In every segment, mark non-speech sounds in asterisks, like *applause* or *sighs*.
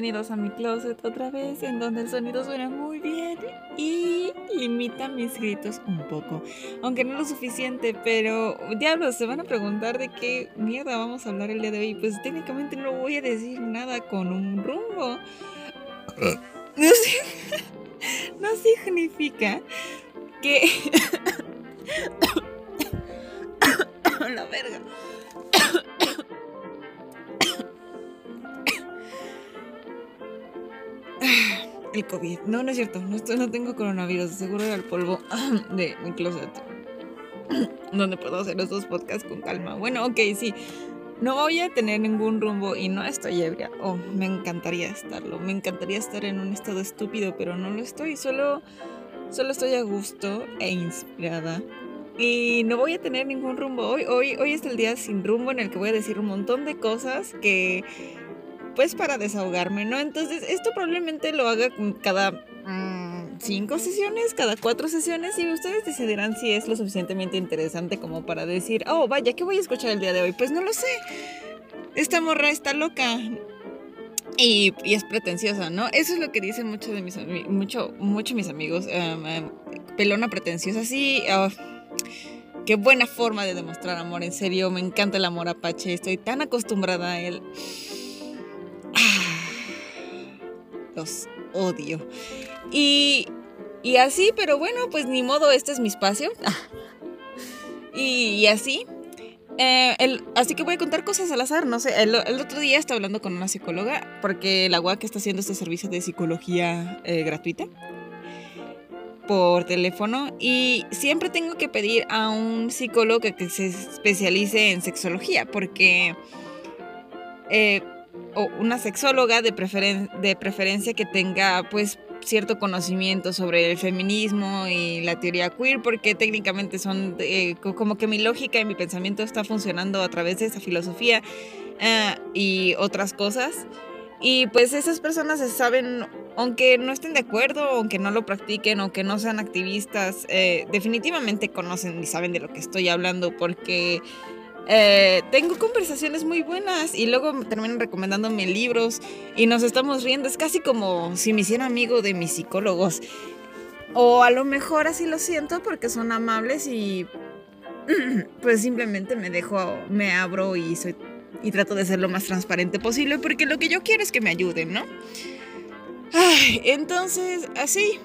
bienvenidos a mi closet otra vez, en donde el sonido suena muy bien y limita mis gritos un poco. Aunque no lo suficiente, pero diablos, se van a preguntar de qué mierda vamos a hablar el día de hoy. Pues técnicamente no voy a decir nada con un rumbo. *laughs* No, *laughs* no significa que... *coughs* *coughs* La verga. *sighs* El COVID. No, no es cierto. No, estoy, no tengo coronavirus. Seguro era el polvo *clears throat* de mi closet. *clears throat* Donde puedo hacer estos podcasts con calma. Bueno, ok, sí. No voy a tener ningún rumbo y no estoy ebria. Oh, me encantaría estarlo. Me encantaría estar en un estado estúpido, pero no lo estoy. Solo, solo estoy a gusto e inspirada. Y no voy a tener ningún rumbo. Hoy, hoy, hoy es el día sin rumbo en el que voy a decir un montón de cosas que pues para desahogarme, ¿no? Entonces, esto probablemente lo haga cada mm, cinco sesiones, cada cuatro sesiones, y ustedes decidirán si es lo suficientemente interesante como para decir, oh, vaya, ¿qué voy a escuchar el día de hoy? Pues no lo sé. Esta morra está loca. Y, es pretenciosa, ¿no? Eso es lo que dicen muchos de mis mucho, mucho mis amigos. Em, em, pelona pretenciosa, sí. Ah, qué buena forma de demostrar amor, en serio. Me encanta el amor apache. Estoy tan acostumbrada a él. Los odio. Y, y así, pero bueno, pues ni modo, este es mi espacio. y, así. Eh, así que voy a contar cosas al azar, no sé. El, otro día estaba hablando con una psicóloga porque la UAC está haciendo este servicio de psicología eh, gratuita por teléfono y siempre tengo que pedir a un psicólogo que, se especialice en sexología porque eh, o una sexóloga de, de preferencia que tenga pues cierto conocimiento sobre el feminismo y la teoría queer, porque técnicamente son como que mi lógica y mi pensamiento está funcionando a través de esa filosofía eh, y otras cosas. Y pues esas personas saben, aunque no estén de acuerdo, aunque no lo practiquen, aunque no sean activistas, eh, definitivamente conocen y saben de lo que estoy hablando, porque eh, tengo conversaciones muy buenas y luego terminan recomendándome libros y nos estamos riendo. Es casi como si me hiciera amigo de mis psicólogos. O a lo mejor así lo siento porque son amables y *clears throat* pues simplemente me dejo, me abro y soy y trato de ser lo más transparente posible porque lo que yo quiero es que me ayuden, ¿no? Ay, entonces, así.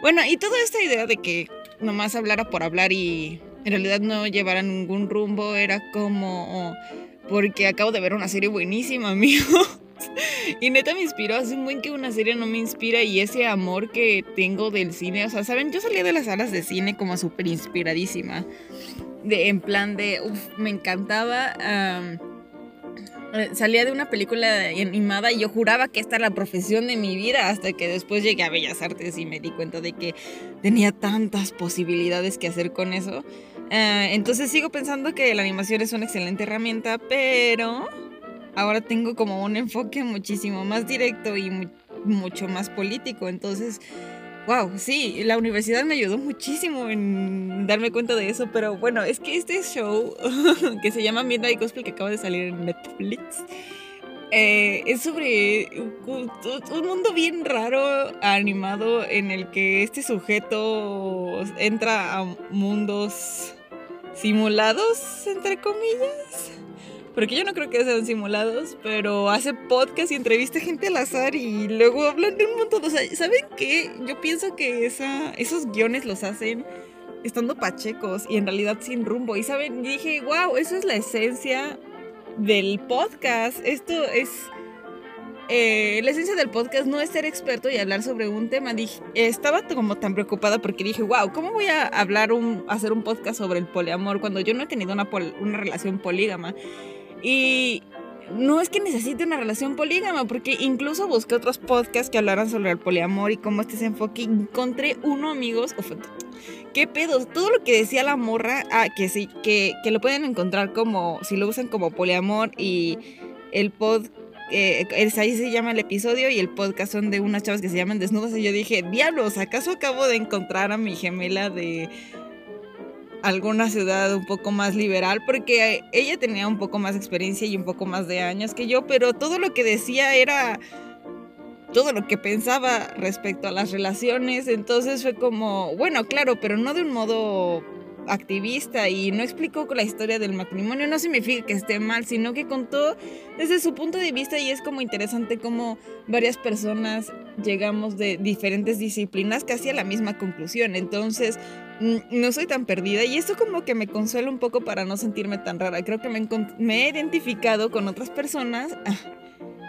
Bueno, y toda esta idea de que nomás hablara por hablar y en realidad no llevara ningún rumbo, era como porque acabo de ver una serie buenísima, *laughs* amigo. Y neta me inspiró, hace un buen que una serie no me inspira y ese amor que tengo del cine, o sea, ¿saben? Yo salía de las salas de cine como súper inspiradísima, en plan de, uff, me encantaba. Eh, salía de una película animada y yo juraba que esta era la profesión de mi vida hasta que después llegué a Bellas Artes y me di cuenta de que tenía tantas posibilidades que hacer con eso. Eh, entonces sigo pensando que la animación es una excelente herramienta, pero ahora tengo como un enfoque muchísimo más directo y mucho más político. Entonces, wow, sí, la universidad me ayudó muchísimo en darme cuenta de eso, pero bueno, es que este show *laughs* que se llama Midnight Gospel que acaba de salir en Netflix. Eh, es sobre un, un, mundo bien raro animado en el que este sujeto entra a mundos simulados, entre comillas. Porque yo no creo que sean simulados, pero hace podcast y entrevista gente al azar y luego hablan de un montón. O sea, ¿saben qué? Yo pienso que esos guiones los hacen estando pachecos y en realidad sin rumbo. Y saben, dije, wow, eso es la esencia del podcast. Esto es eh, la esencia del podcast no es ser experto y hablar sobre un tema. Dije, estaba como tan preocupada porque dije, wow, ¿cómo voy a hablar un, hacer un podcast sobre el poliamor cuando yo no he tenido una, una relación polígama? Y no es que necesite una relación polígama, porque incluso busqué otros podcasts que hablaran sobre el poliamor y cómo este se enfoque. Encontré uno, amigos. ¿Qué pedos? Todo lo que decía la morra, ah, que sí, que, que lo pueden encontrar como, si lo usan como poliamor y el podcast eh, ahí se llama el episodio y el podcast son de unas chavas que se llaman desnudas y yo dije, diablos, ¿acaso acabo de encontrar a mi gemela de alguna ciudad un poco más liberal? Porque ella tenía un poco más experiencia y un poco más de años que yo, pero todo lo que decía era todo lo que pensaba respecto a las relaciones. Entonces fue como, bueno, claro, pero no de un modo activista y no explicó la historia del matrimonio, no significa que esté mal, sino que contó desde su punto de vista y es como interesante como varias personas llegamos de diferentes disciplinas casi a la misma conclusión. Entonces, no soy tan perdida y esto como que me consuela un poco para no sentirme tan rara. Creo que me, me he identificado con otras personas.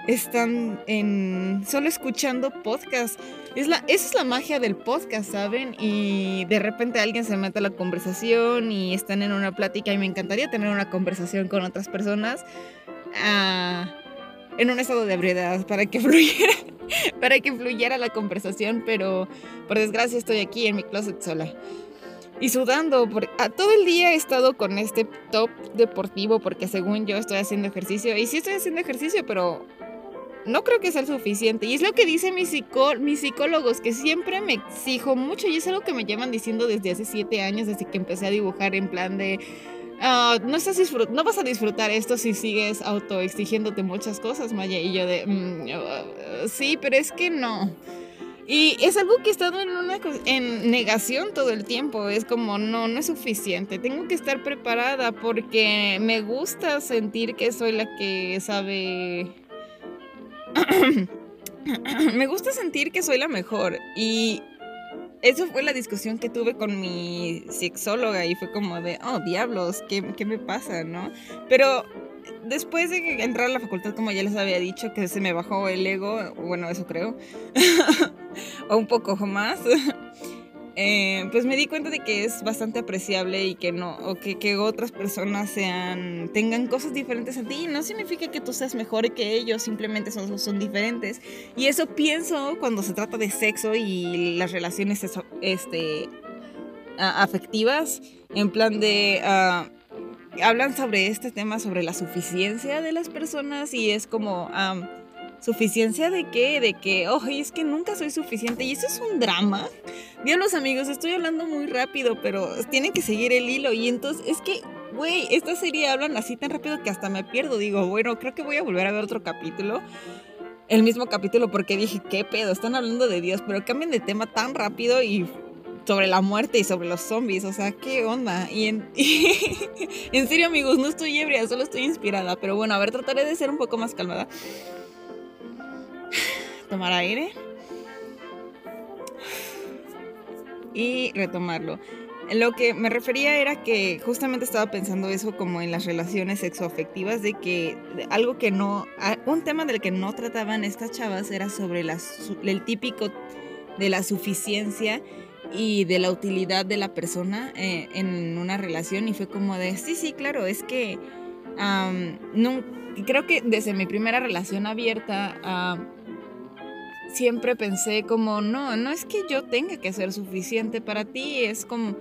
Ah, están en solo escuchando podcast. Es la, esa es la magia del podcast, ¿saben? Y de repente alguien se mete a la conversación y están en una plática y me encantaría tener una conversación con otras personas ah, en un estado de ebriedad para que *laughs* fluyera, para que fluyera la conversación, pero por desgracia estoy aquí en mi closet sola. Y sudando, por, a, todo el día he estado con este top deportivo porque según yo estoy haciendo ejercicio. Y sí estoy haciendo ejercicio, pero no creo que sea el suficiente. Y es lo que dicen mis, mis psicólogos, que siempre me exijo mucho. Y es algo que me llevan diciendo desde hace siete años, desde que empecé a dibujar en plan de... Ah, no, estás no vas a disfrutar esto si sigues autoexigiéndote muchas cosas, Maya. Y yo de... Mm, uh, sí, pero es que no. Y es algo que he estado en, una, en negación todo el tiempo. Es como, no, no es suficiente. Tengo que estar preparada porque me gusta sentir que soy la que sabe *coughs* me gusta sentir que soy la mejor y eso fue la discusión que tuve con mi sexóloga y fue como de, oh, diablos, ¿qué, qué me pasa, no? Pero después de entrar a la facultad, como ya les había dicho, que se me bajó el ego, bueno, eso creo, *laughs* o un poco más. Eh, pues me di cuenta de que es bastante apreciable y que no, o que, que, otras personas sean, tengan cosas diferentes a ti. No significa que tú seas mejor que ellos, simplemente son, son diferentes. Y eso pienso cuando se trata de sexo y las relaciones este, afectivas, en plan de... Uh, hablan sobre este tema, sobre la suficiencia de las personas y es como... Um, ¿Suficiencia de qué? De que, oh, es que nunca soy suficiente. Y eso es un drama. los amigos, estoy hablando muy rápido, pero tienen que seguir el hilo. Y entonces, es que, güey, esta serie hablan así tan rápido que hasta me pierdo. Digo, bueno, creo que voy a volver a ver otro capítulo. El mismo capítulo porque dije, ¿qué pedo? Están hablando de Dios, pero cambian de tema tan rápido y sobre la muerte y sobre los zombies. O sea, ¿qué onda? Y en, *laughs* en serio, amigos, no estoy ebria, solo estoy inspirada. Pero bueno, a ver, trataré de ser un poco más calmada tomar aire y retomarlo. Lo que me refería era que justamente estaba pensando eso como en las relaciones sexoafectivas, de que algo que no, un tema del que no trataban estas chavas era sobre el típico de la suficiencia y de la utilidad de la persona eh, en una relación y fue como de, sí, sí, claro, es que creo que desde mi primera relación abierta siempre pensé como, no, no es que yo tenga que ser suficiente para ti, es como,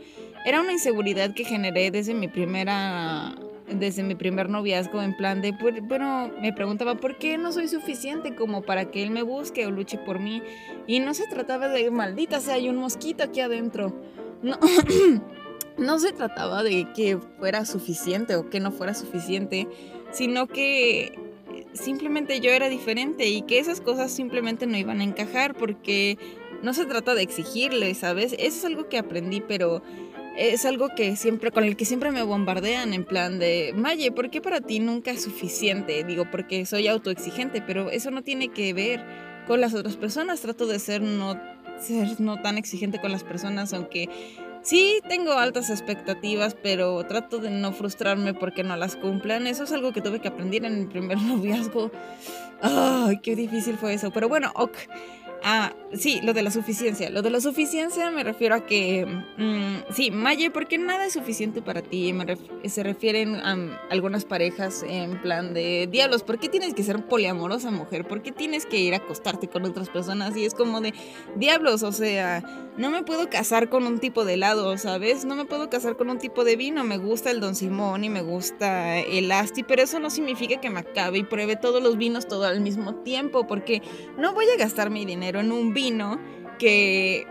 era una inseguridad que generé desde mi primera, desde mi primer noviazgo, en plan de, bueno, me preguntaba, ¿por qué no soy suficiente como para que él me busque o luche por mí? Y no se trataba de, maldita sea, hay un mosquito aquí adentro. No. *clears throat* no se trataba de que fuera suficiente o que no fuera suficiente, sino que simplemente yo era diferente y que esas cosas simplemente no iban a encajar porque no se trata de exigirle, ¿sabes? Eso es algo que aprendí, pero es algo que siempre con el que siempre me bombardean en plan de, "Maye, ¿por qué para ti nunca es suficiente?" Digo, porque soy autoexigente, pero eso no tiene que ver con las otras personas. Trato de ser no ser no tan exigente con las personas, aunque Sí, tengo altas expectativas, pero trato de no frustrarme porque no las cumplan. Eso es algo que tuve que aprender en mi primer *laughs* noviazgo. Ay, qué difícil fue eso. Pero bueno, ok. Ah, sí, lo de la suficiencia. Lo de la suficiencia me refiero a que, mm, sí, Maye, porque nada es suficiente para ti. se refieren a algunas parejas en plan de, diablos, ¿por qué tienes que ser poliamorosa, mujer? ¿Por qué tienes que ir a acostarte con otras personas? Y es como de, diablos, o sea, no me puedo casar con un tipo de helado, ¿sabes? No me puedo casar con un tipo de vino. Me gusta el Don Simón y me gusta el Asti, pero eso no significa que me acabe y pruebe todos los vinos todo al mismo tiempo, porque no voy a gastar mi dinero en un vino que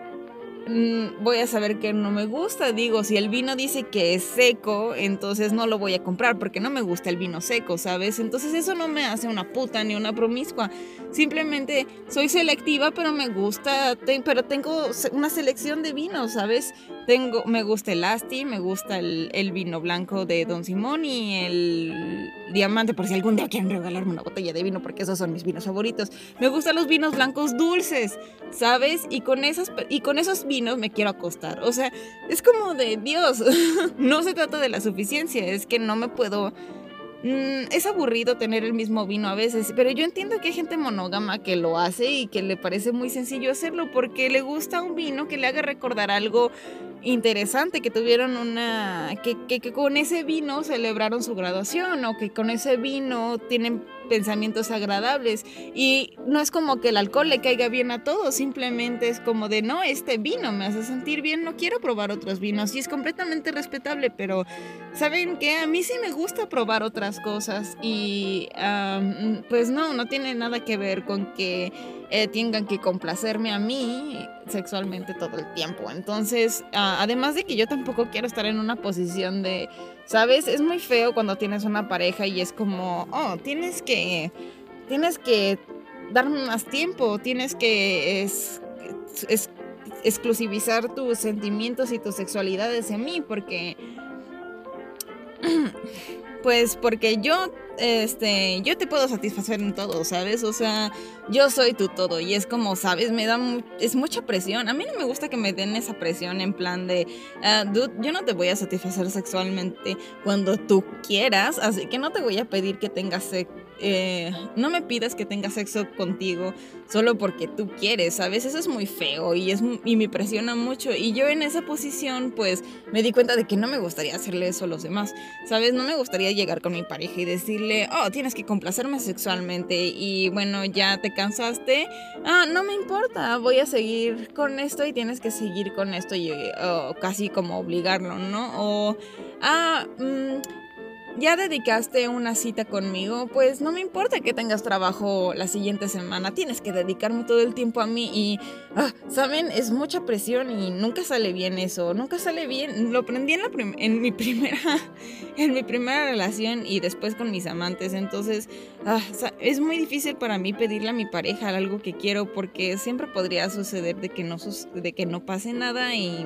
mm, voy a saber que no me gusta. Digo, si el vino dice que es seco, entonces no lo voy a comprar porque no me gusta el vino seco, ¿sabes? Entonces eso no me hace una puta ni una promiscua. Simplemente soy selectiva, pero me gusta, pero tengo una selección de vinos, ¿sabes? Tengo, me gusta el Asti, me gusta el, el vino blanco de Don Simón y el diamante, por si algún día quieren regalarme una botella de vino, porque esos son mis vinos favoritos. Me gustan los vinos blancos dulces, ¿sabes? Y con, esas, y con esos vinos me quiero acostar. O sea, es como de Dios, *laughs* no se trata de la suficiencia, es que no me puedo Mm, es aburrido tener el mismo vino a veces, pero yo entiendo que hay gente monógama que lo hace y que le parece muy sencillo hacerlo porque le gusta un vino que le haga recordar algo interesante, que tuvieron una, que, que con ese vino celebraron su graduación o que con ese vino tienen pensamientos agradables. Y no es como que el alcohol le caiga bien a todos, simplemente es como de, no, este vino me hace sentir bien, no quiero probar otros vinos. Y es completamente respetable, pero ¿saben que A mí sí me gusta probar otras cosas y pues no, no tiene nada que ver con que eh, tengan que complacerme a mí sexualmente todo el tiempo. Entonces, ah, además de que yo tampoco quiero estar en una posición de ¿Sabes? Es muy feo cuando tienes una pareja y es como, oh, tienes que, tienes que darme más tiempo, tienes que es, exclusivizar tus sentimientos y tus sexualidades en mí, porque, *clears throat* pues, porque yo este, yo te puedo satisfacer en todo, ¿sabes? O sea, yo soy tu todo y es como, ¿sabes? Me da es mucha presión. A mí no me gusta que me den esa presión en plan de, uh, dude, yo no te voy a satisfacer sexualmente cuando tú quieras, así que no te voy a pedir que tengas sexo eh, no me pidas que tenga sexo contigo solo porque tú quieres, ¿sabes? Eso es muy feo y, es, y me presiona mucho. Y yo en esa posición, pues, me di cuenta de que no me gustaría hacerle eso a los demás, ¿sabes? No me gustaría llegar con mi pareja y decirle, oh, tienes que complacerme sexualmente y bueno, ya te cansaste. Ah, no me importa, voy a seguir con esto y tienes que seguir con esto y casi como obligarlo, ¿no? O, ah, mmm, ya dedicaste una cita conmigo, pues no me importa que tengas trabajo la siguiente semana, tienes que dedicarme todo el tiempo a mí y, ah, ¿saben? Es mucha presión y nunca sale bien eso, nunca sale bien. Lo aprendí en, la en, mi, *laughs* primera, en mi primera relación y después con mis amantes, entonces ah, es muy difícil para mí pedirle a mi pareja algo que quiero porque siempre podría suceder de que no, de que no pase nada y...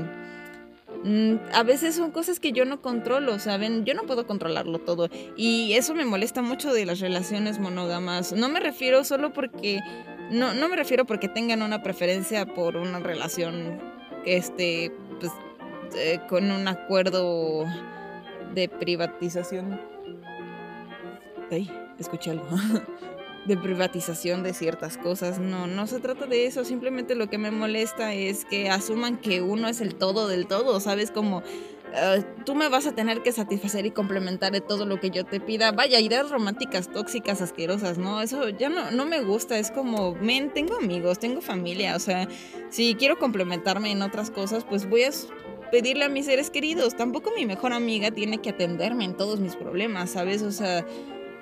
Mm, a veces son cosas que yo no controlo, ¿saben? Yo no puedo controlarlo todo. Y eso me molesta mucho de las relaciones monógamas. No me refiero solo porque. No, no me refiero porque tengan una preferencia por una relación este, pues, eh, con un acuerdo de privatización. Ay, escuché algo. *laughs* de privatización de ciertas cosas. No, no se trata de eso. Simplemente lo que me molesta es que asuman que uno es el todo del todo, ¿sabes? Como ah, tú me vas a tener que satisfacer y complementar de todo lo que yo te pida. Vaya, ideas románticas, tóxicas, asquerosas, ¿no? Eso ya no, no me gusta. Es como, men, tengo amigos, tengo familia. O sea, si quiero complementarme en otras cosas, pues voy a pedirle a mis seres queridos. Tampoco mi mejor amiga tiene que atenderme en todos mis problemas, ¿sabes? O sea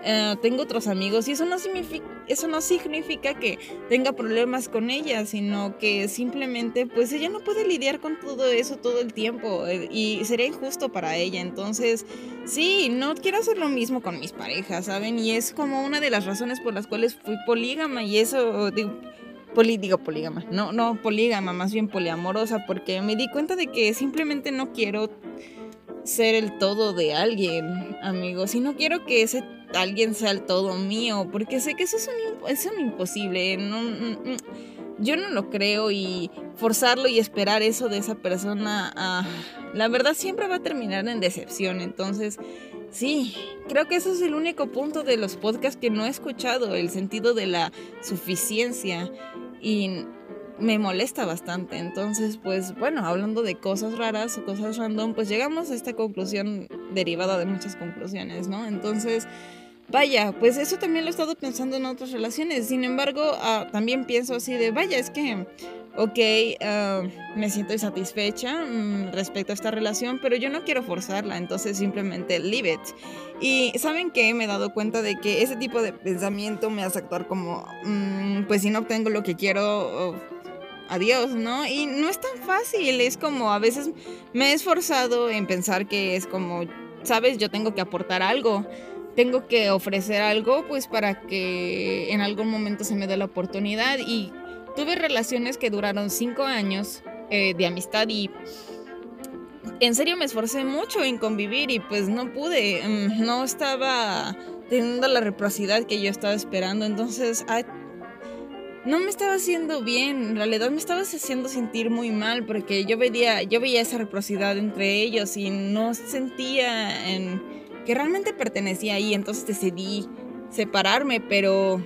eh, tengo otros amigos y eso no, significa, eso no significa que tenga problemas con ella, sino que simplemente pues ella no puede lidiar con todo eso todo el tiempo eh, y sería injusto para ella. Entonces, sí, no quiero hacer lo mismo con mis parejas, ¿saben? Y es como una de las razones por las cuales fui polígama y eso, digo, digo polígama, no, no polígama, más bien poliamorosa, porque me di cuenta de que simplemente no quiero ser el todo de alguien, amigos, y no quiero que ese alguien sea el todo mío, porque sé que eso es un, es un imposible. No, yo no lo creo y forzarlo y esperar eso de esa persona, ah, la verdad siempre va a terminar en decepción. Entonces, sí, creo que eso es el único punto de los podcasts que no he escuchado, el sentido de la suficiencia. Y me molesta bastante. Entonces, pues bueno, hablando de cosas raras o cosas random, pues llegamos a esta conclusión derivada de muchas conclusiones, ¿no? Entonces, vaya, pues eso también lo he estado pensando en otras relaciones. Sin embargo, ah, también pienso así de, vaya, es que, ok, ah, me siento insatisfecha mm, respecto a esta relación, pero yo no quiero forzarla, entonces simplemente leave it. Y saben que me he dado cuenta de que ese tipo de pensamiento me hace actuar como, mm, pues si no obtengo lo que quiero adiós, ¿no? Y no es tan fácil, es como a veces me he esforzado en pensar que es como, sabes, yo tengo que aportar algo, tengo que ofrecer algo, pues para que en algún momento se me dé la oportunidad. Y tuve relaciones que duraron cinco años eh, de amistad y en serio me esforcé mucho en convivir y pues no pude, mm, no estaba teniendo la reciprocidad que yo estaba esperando, entonces no me estaba haciendo bien, en realidad me estaba haciendo sentir muy mal porque yo veía, yo veía esa reciprocidad entre ellos y no sentía en, que realmente pertenecía ahí, entonces decidí separarme, pero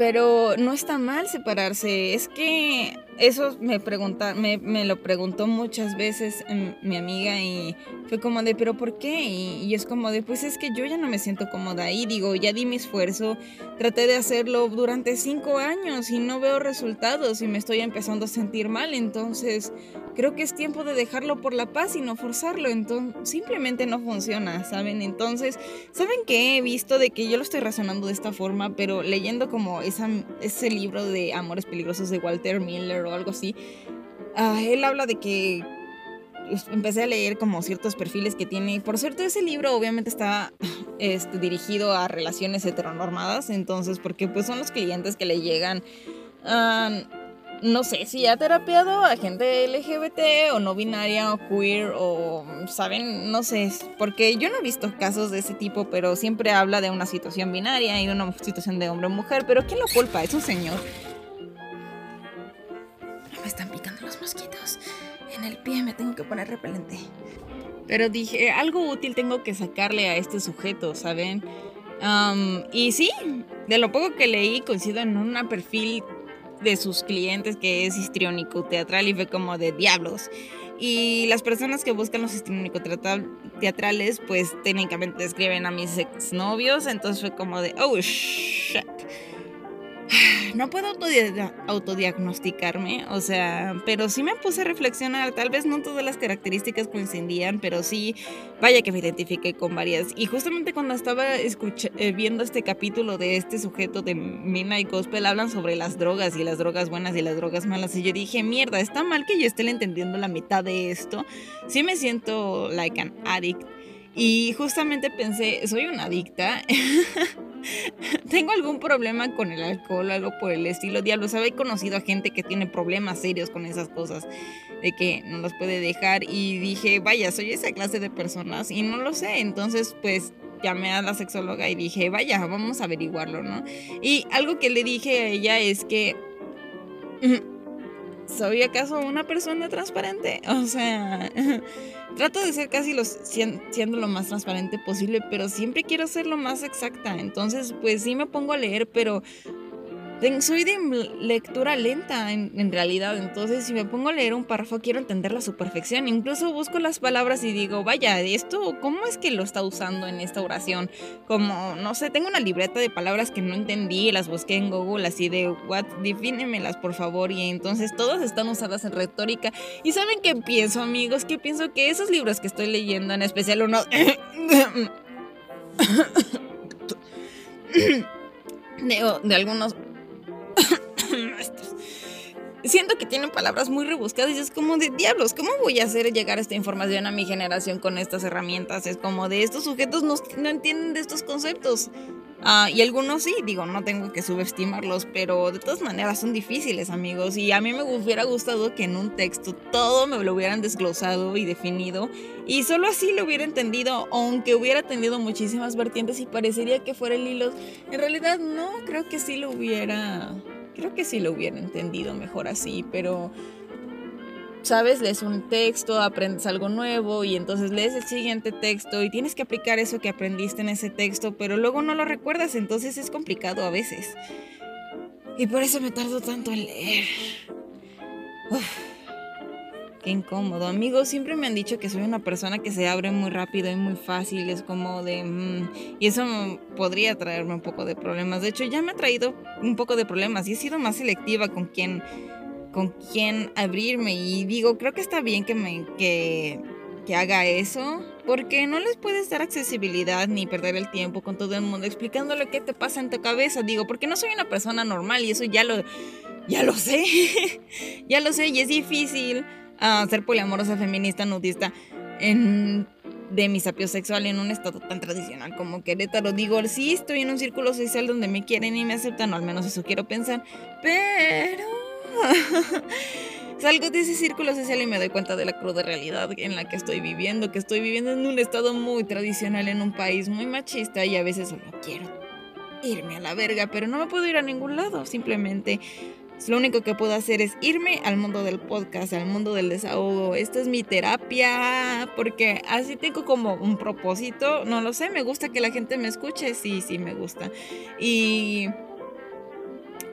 pero no está mal separarse. Es que eso me, pregunta, me, me, lo preguntó muchas veces mi amiga y fue como de, pero ¿por qué? Y, es como de, pues es que yo ya no me siento cómoda ahí. Digo, ya di mi esfuerzo, traté de hacerlo durante cinco años y no veo resultados y me estoy empezando a sentir mal. Entonces, creo que es tiempo de dejarlo por la paz y no forzarlo. Entonces, simplemente no funciona, ¿saben? Entonces, ¿saben qué? He visto de que yo lo estoy razonando de esta forma, pero leyendo como esa, ese libro de Amores Peligrosos de Walter Miller o algo así, ah, él habla de que pues, empecé a leer como ciertos perfiles que tiene. Por cierto, ese libro obviamente está este, dirigido a relaciones heteronormadas, entonces, porque pues son los clientes que le llegan no sé si ha terapiado a gente LGBT o no binaria o queer o, ¿saben? No sé, porque yo no he visto casos de ese tipo, pero siempre habla de una situación binaria y de una situación de hombre o mujer, pero ¿quién lo culpa? Es un señor. Me están picando los mosquitos. En el pie me tengo que poner repelente. Pero dije, algo útil tengo que sacarle a este sujeto, ¿saben? y sí, de lo poco que leí coincido en un perfil de sus clientes que es histriónico teatral y fue como de diablos. Y las personas que buscan los histriónicos teatrales, pues técnicamente escriben a mis exnovios, entonces fue como de, oh *sighs* no puedo autodiagnosticarme, o sea, pero sí me puse a reflexionar, tal vez no todas las características coincidían, pero sí, vaya que me identifiqué con varias. Y justamente cuando estaba eh, viendo este capítulo de este sujeto de Mina y Gospel, hablan sobre las drogas y las drogas buenas y las drogas malas, y yo dije, mierda, está mal que yo esté entendiendo la mitad de esto. Sí me siento like an addict. Y justamente pensé, soy una adicta. *laughs* tengo algún problema con el alcohol, algo por el estilo. Diablo, ¿sabe? He conocido a gente que tiene problemas serios con esas cosas, de que no las puede dejar. Y dije, vaya, soy esa clase de personas y no lo sé. Entonces, pues llamé a la sexóloga y dije, vaya, vamos a averiguarlo, ¿no? Y algo que le dije a ella es que... ¿Soy acaso una persona transparente? O sea, *laughs* trato de ser casi los, siendo lo más transparente posible, pero siempre quiero ser lo más exacta. Entonces, pues sí me pongo a leer, pero soy de lectura lenta en, realidad, entonces si me pongo a leer un párrafo quiero entenderlo a su perfección. Incluso busco las palabras y digo, vaya, esto, ¿cómo es que lo está usando en esta oración? Como, no sé, tengo una libreta de palabras que no entendí, las busqué en Google así de, what, defínemelas por favor. Y entonces todas están usadas en retórica. ¿Y saben qué pienso, amigos? Que pienso que esos libros que estoy leyendo, en especial uno... de, de algunos *coughs* Siento que tienen palabras muy rebuscadas y es como de diablos, ¿cómo voy a hacer llegar esta información a mi generación con estas herramientas? Es como de estos sujetos no, no entienden de estos conceptos. Ah, y algunos sí, digo, no tengo que subestimarlos, pero de todas maneras son difíciles, amigos. Y a mí me hubiera gustado que en un texto todo me lo hubieran desglosado y definido. Y solo así lo hubiera entendido, aunque hubiera tenido muchísimas vertientes y parecería que fuera el hilo. En realidad no, creo que sí lo hubiera... Creo que sí lo hubiera entendido mejor así, pero sabes, lees un texto, aprendes algo nuevo y entonces lees el siguiente texto y tienes que aplicar eso que aprendiste en ese texto, pero luego no lo recuerdas, entonces es complicado a veces. Y por eso me tardo tanto en leer. qué incómodo. Amigos, siempre me han dicho que soy una persona que se abre muy rápido y muy fácil, es como de... Mm, y eso podría traerme un poco de problemas. De hecho, ya me ha traído un poco de problemas y he sido más selectiva con quien con quién abrirme y digo, creo que está bien que me que, que haga eso porque no les puedes dar accesibilidad ni perder el tiempo con todo el mundo explicándole qué te pasa en tu cabeza. Digo, porque no soy una persona normal y eso ya lo, ya lo sé. *laughs* ya lo sé y es difícil uh, ser poliamorosa, feminista, nudista en de mi sapio sexual en un estado tan tradicional como Querétaro. Digo, sí, estoy en un círculo social donde me quieren y me aceptan, o al menos eso quiero pensar, pero *laughs* salgo de ese círculo social y me doy cuenta de la cruda realidad en la que estoy viviendo, que estoy viviendo en un estado muy tradicional, en un país muy machista y a veces solo quiero irme a la verga, pero no me puedo ir a ningún lado, simplemente lo único que puedo hacer es irme al mundo del podcast, al mundo del desahogo. Esto es mi terapia, porque así tengo como un propósito. No lo sé, me gusta que la gente me escuche. Sí, sí, me gusta. Y...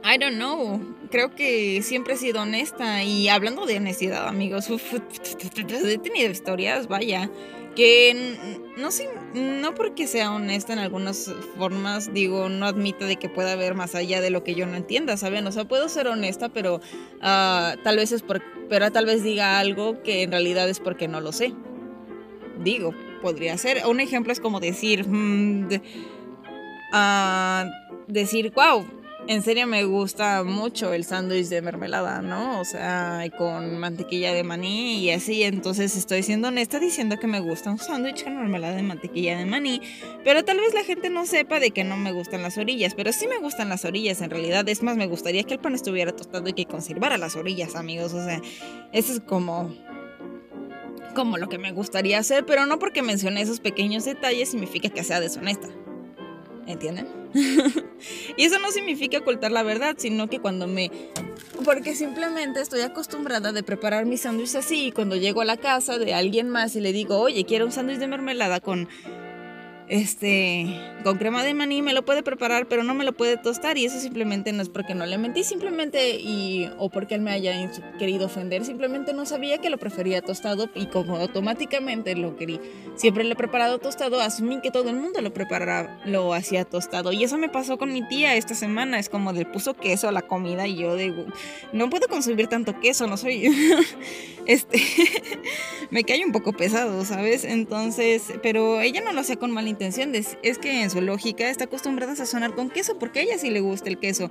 I don't know. Creo que siempre he sido honesta. Y hablando de honestidad, amigos, he tenido historias, vaya que no sé, no porque sea honesta en algunas formas, digo, no admito de que pueda haber más allá de lo que yo no entienda, ¿saben? O sea, puedo ser honesta, pero ah, tal vez es por, pero tal vez diga algo que en realidad es porque no lo sé. Digo, podría ser. Un ejemplo es como decir, mm, ah, decir, wow, en serio me gusta mucho el sándwich de mermelada, ¿no? O sea, con mantequilla de maní y así. Entonces estoy siendo honesta diciendo que me gusta un sándwich con mermelada de mantequilla de maní. Pero tal vez la gente no sepa de que no me gustan las orillas. Pero sí me gustan las orillas en realidad. Es más, me gustaría que el pan estuviera tostado y que conservara las orillas, amigos. O sea, eso es como como lo que me gustaría hacer, pero no porque mencione esos pequeños detalles significa que sea deshonesta. ¿Entienden? *laughs* y eso no significa ocultar la verdad, sino que cuando me... Porque simplemente estoy acostumbrada de preparar mis sándwiches así y cuando llego a la casa de alguien más y le digo, oye, quiero un sándwich de mermelada con este, con crema de maní me lo puede preparar, pero no me lo puede tostar y eso simplemente no es porque no le mentí, simplemente y o porque él me haya querido ofender, simplemente no sabía que lo prefería tostado y como automáticamente lo quería, siempre le he preparado tostado, asumí que todo el mundo lo preparaba, lo hacía tostado y eso me pasó con mi tía esta semana, es como le puso queso a la comida y yo digo, no puedo consumir tanto queso, no soy *laughs* este *laughs* me cae un poco pesado, ¿sabes? Entonces, pero ella no lo hacía con mala es que en su lógica está acostumbrada a sazonar con queso porque a ella sí le gusta el queso.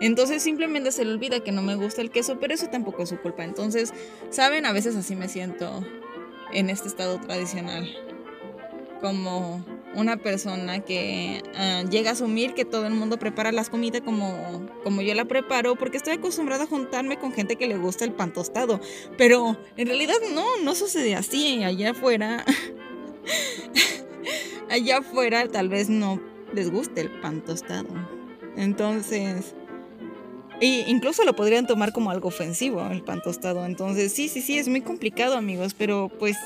Entonces simplemente se le olvida que no me gusta el queso, pero eso tampoco es su culpa. Entonces, ¿saben? A veces así me siento en este estado tradicional. Como una persona que ah, llega a asumir que todo el mundo prepara las comidas como, como yo la preparo, porque estoy acostumbrada a juntarme con gente que le gusta el pan tostado. Pero en realidad no, no sucede así. Allá afuera *laughs* allá afuera tal vez no les guste el pan tostado. Entonces, y incluso lo podrían tomar como algo ofensivo el pan tostado. Entonces, sí, sí, sí, es muy complicado, amigos, pero pues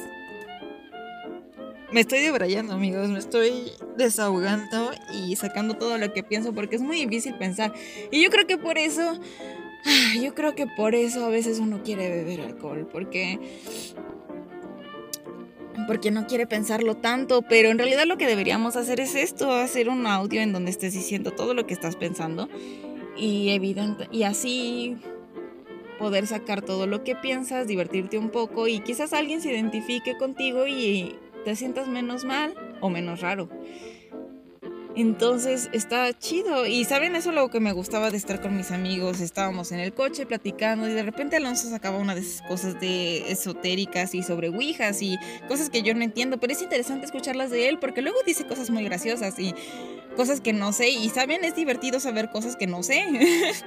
me estoy debrayando, amigos, me estoy desahogando y sacando todo lo que pienso porque es muy difícil pensar. Y yo creo que por eso, yo creo que por eso a veces uno quiere beber alcohol, porque porque no quiere pensarlo tanto, pero en realidad lo que deberíamos hacer es esto, hacer un audio en donde estés diciendo todo lo que estás pensando y evidente y así poder sacar todo lo que piensas, divertirte un poco y quizás alguien se identifique contigo y te sientas menos mal o menos raro. Entonces está chido. Y saben, eso es lo que me gustaba de estar con mis amigos. Estábamos en el coche platicando y de repente Alonso sacaba una de esas cosas de esotéricas y sobre ouijas y cosas que yo no entiendo. Pero es interesante escucharlas de él porque luego dice cosas muy graciosas y cosas que no sé. Y saben, es divertido saber cosas que no sé. *laughs*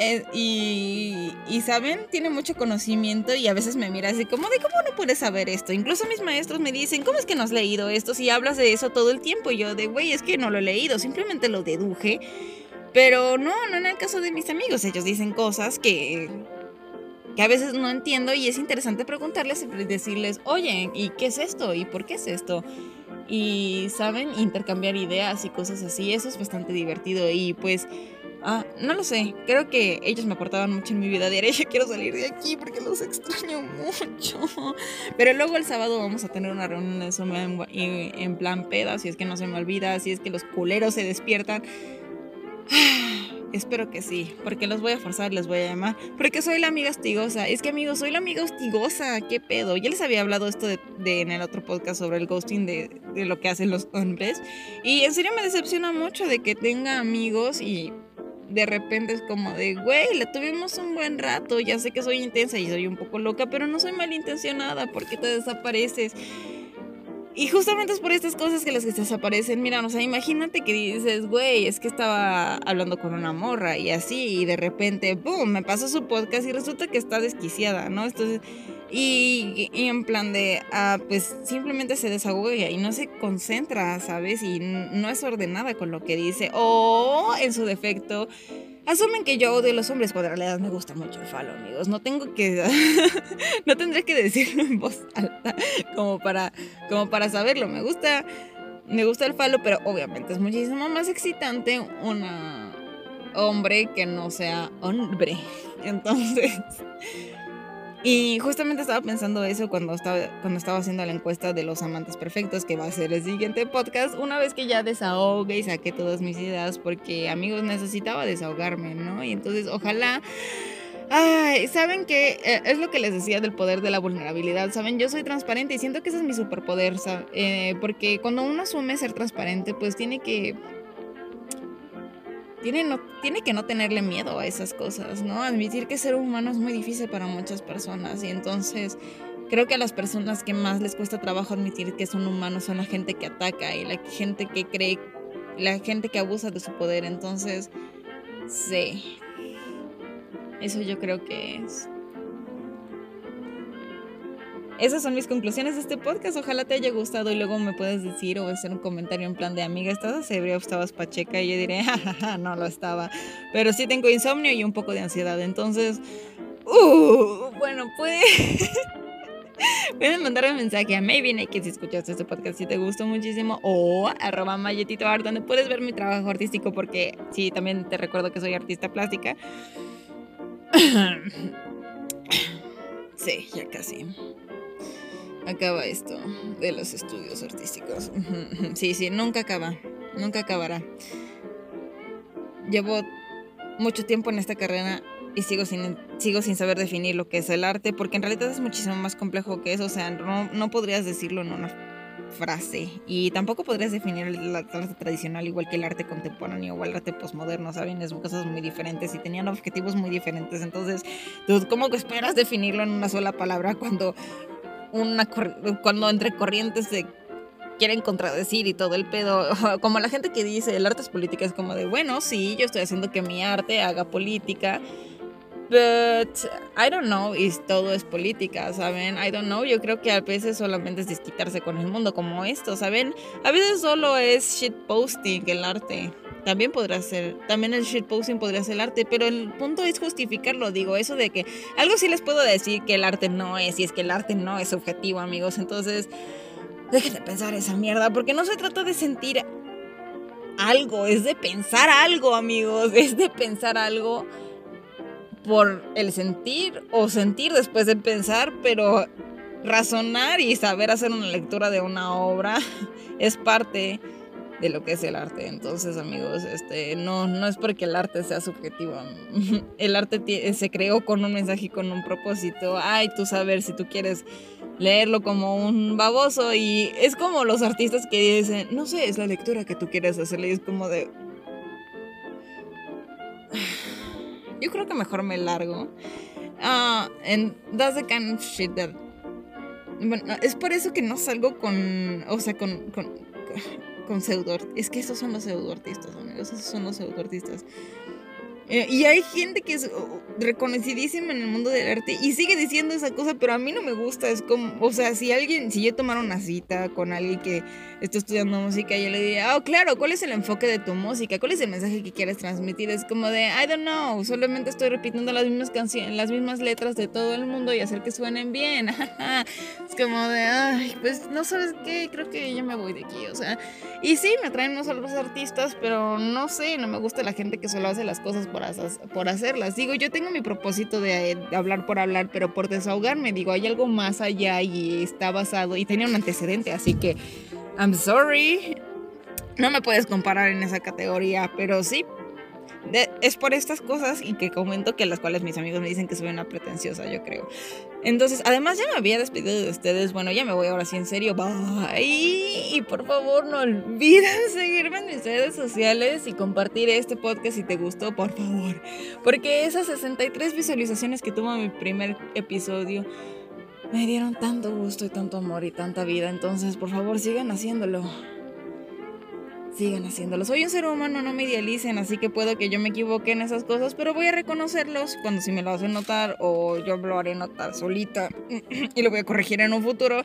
Eh, y, y, saben, tiene mucho conocimiento y a veces me mira así como de cómo no puedes saber esto. Incluso mis maestros me dicen, ¿cómo es que no has leído esto si hablas de eso todo el tiempo? Y yo de, güey, es que no lo he leído, simplemente lo deduje. Pero no, no en el caso de mis amigos, ellos dicen cosas que, que a veces no entiendo y es interesante preguntarles y decirles, oye, ¿y qué es esto? ¿Y por qué es esto? Y, ¿saben? Intercambiar ideas y cosas así, eso es bastante divertido y pues Ah, no lo sé. Creo que ellos me aportaban mucho en mi vida diaria. Yo quiero salir de aquí porque los extraño mucho. Pero luego el sábado vamos a tener una reunión de Zoom en, plan peda. Si es que no se me olvida. Si es que los culeros se despiertan. Espero que sí, porque los voy a forzar, les voy a llamar. Porque soy la amiga hostigosa. Es que, amigos, soy la amiga hostigosa. ¿Qué pedo? Ya les había hablado esto de, en el otro podcast sobre el ghosting de, de lo que hacen los hombres. Y en serio me decepciona mucho de que tenga amigos y de repente es como de, güey, le tuvimos un buen rato, ya sé que soy intensa y soy un poco loca, pero no soy malintencionada, ¿por qué te desapareces? Y justamente es por estas cosas que las que desaparecen. Mira, o sea, imagínate que dices, güey, es que estaba hablando con una morra y así, y de repente, ¡boom! Me pasa su podcast y resulta que está desquiciada, ¿no? Entonces, y, en plan de, ah, pues simplemente se desahoga y no se concentra, ¿sabes? Y no es ordenada con lo que dice. O, en su defecto, Asumen que yo odio a los hombres cuando en realidad me gusta mucho el falo, amigos. No tengo que. *laughs* no tendré que decirlo en voz alta como para, como para saberlo. Me gusta. Me gusta el falo, pero obviamente es muchísimo más excitante un hombre que no sea hombre. *laughs* Entonces. Y justamente estaba pensando eso cuando estaba, cuando estaba haciendo la encuesta de los amantes perfectos, que va a ser el siguiente podcast, una vez que ya desahogue y saqué todas mis ideas, porque amigos necesitaba desahogarme, ¿no? Y entonces ojalá... Ay, saben que eh, es lo que les decía del poder de la vulnerabilidad, saben, yo soy transparente y siento que ese es mi superpoder, eh, porque cuando uno asume ser transparente, pues tiene que tiene, no, tiene que no tenerle miedo a esas cosas, ¿no? Admitir que ser humano es muy difícil para muchas personas y entonces creo que a las personas que más les cuesta trabajo admitir que son humanos son la gente que ataca y la gente que cree, la gente que abusa de su poder. Entonces, sí, eso yo creo que es esas son mis conclusiones de este podcast. Ojalá te haya gustado y luego me puedes decir o hacer un comentario en plan de amiga, ¿estás ebria o estabas pacheca? Y yo diré, *laughs* jajaja, no lo estaba. Pero sí tengo insomnio y un poco de ansiedad. Entonces, uh, bueno, pues... *laughs* Pueden mandar un mensaje a Maybe que si escuchaste este podcast si te gustó muchísimo o arroba Mayetito Art donde puedes ver mi trabajo artístico porque sí, también te recuerdo que soy artista plástica. *coughs* Sí, ya casi acaba esto de los estudios artísticos. Sí, sí, nunca acaba, nunca acabará. Llevo mucho tiempo en esta carrera y sigo sin, sigo sin saber definir lo que es el arte, porque en realidad es muchísimo más complejo que eso, o sea, no, no podrías decirlo en una frase y tampoco podrías definir el arte tradicional igual que el arte contemporáneo o el arte postmoderno, ¿saben? Es cosas muy diferentes y tenían objetivos muy diferentes, entonces, ¿cómo esperas definirlo en una sola palabra cuando una cuando entre corrientes se quieren contradecir y todo el pedo, *laughs* como la gente que dice el arte es política, es como de, bueno, sí, yo estoy haciendo que mi arte haga política, but I don't know, y todo es política, ¿saben? I don't know, yo creo que a veces solamente es desquitarse con el mundo como esto, ¿saben? A veces solo es shitposting el arte. También podrá ser, también el shitposting podría ser el arte, pero el punto es justificarlo, digo, eso de que algo sí les puedo decir que el arte no es, y es que el arte no es objetivo, amigos, entonces dejen de pensar esa mierda, porque no se trata de sentir algo, es de pensar algo, amigos, *laughs* es de pensar algo por el sentir o sentir después de pensar, pero razonar y saber hacer una lectura de una obra *laughs* es parte de lo que es el arte. Entonces, amigos, este, no, no es porque el arte sea subjetivo. *laughs* El arte se creó con un mensaje y con un propósito. Ay, tú saber si tú quieres leerlo como un baboso. Y es como los artistas que dicen, no sé, es la lectura que tú quieres hacerle. Y es como de... *sighs* Yo creo que mejor me largo. Ah, and that's the kind of shit that... Bueno, es por eso que no salgo con... O sea, con con pseudo es que esos son los pseudoartistas, amigos, esos son los pseudoartistas. Eh, y hay gente que es oh, reconocidísima en el mundo del arte y sigue diciendo esa cosa, pero a mí no me gusta. Es como, o sea, si alguien, si yo tomara una cita con alguien que está estudiando música, yo le diría, oh, claro, ¿cuál es el enfoque de tu música? ¿Cuál es el mensaje que quieres transmitir? Es como de, I don't know, solamente estoy repitiendo las mismas canciones, las mismas letras de todo el mundo y hacer que suenen bien. *laughs* es como de, ay, pues no sabes qué, creo que yo me voy de aquí, o sea. Y sí, me traen unos los artistas, pero no sé, no me gusta la gente que solo hace las cosas por, hacerlas. Digo, yo tengo mi propósito de, hablar por hablar, pero por desahogarme. Digo, hay algo más allá y está basado y tenía un antecedente, así que I'm sorry. No me puedes comparar en esa categoría, pero sí. Es por estas cosas y que comento que las cuales mis amigos me dicen que soy una pretenciosa, yo creo. Entonces, además ya me había despedido de ustedes. Bueno, ya me voy ahora sí en serio. Bye. Y por favor, no olviden *laughs* seguirme en mis redes sociales y compartir este podcast si te gustó, por favor. Porque esas 63 visualizaciones que tuvo mi primer episodio me dieron tanto gusto y tanto amor y tanta vida. Entonces, por favor, sigan haciéndolo sigan haciéndolo. Soy un ser humano, no me idealicen, así que puedo que yo me equivoque en esas cosas, pero voy a reconocerlos cuando si me lo hacen notar o yo lo haré notar solita *clears throat* y lo voy a corregir en un futuro.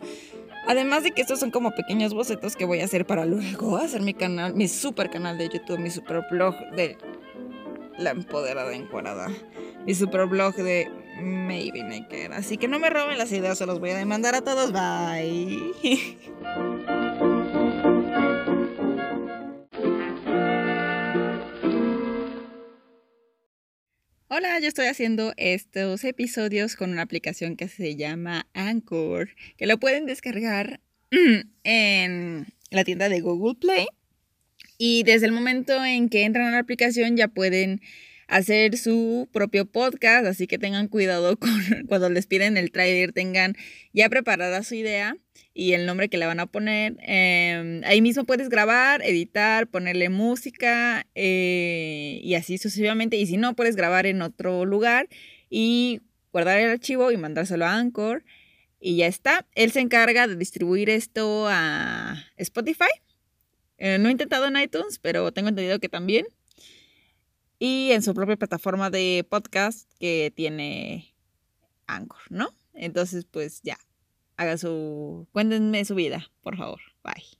Además de que estos son como pequeños bocetos que voy a hacer para luego *laughs* hacer mi canal, mi super canal de YouTube, mi super blog de la empoderada encuadrada, mi super blog de Maybe Naked. Así que no me roben las ideas, se los voy a demandar a todos. Bye. *laughs* Hola, yo estoy haciendo estos episodios con una aplicación que se llama Anchor, que lo pueden descargar *clears throat* en la tienda de Google Play. Y desde el momento en que entran a la aplicación ya pueden hacer su propio podcast, así que tengan cuidado *laughs* con cuando les piden el trailer, tengan ya preparada su idea y el nombre que le van a poner. Em, ahí mismo puedes grabar, editar, ponerle música eh, y así sucesivamente. Y si no, puedes grabar en otro lugar y guardar el archivo y mandárselo a Anchor. Y ya está. Él se encarga de distribuir esto a Spotify. Eh, no he intentado en iTunes, pero tengo entendido que también y en su propia plataforma de podcast que tiene Anchor, ¿no? Entonces, pues ya, haga su, cuéntenme su vida, por favor. Bye.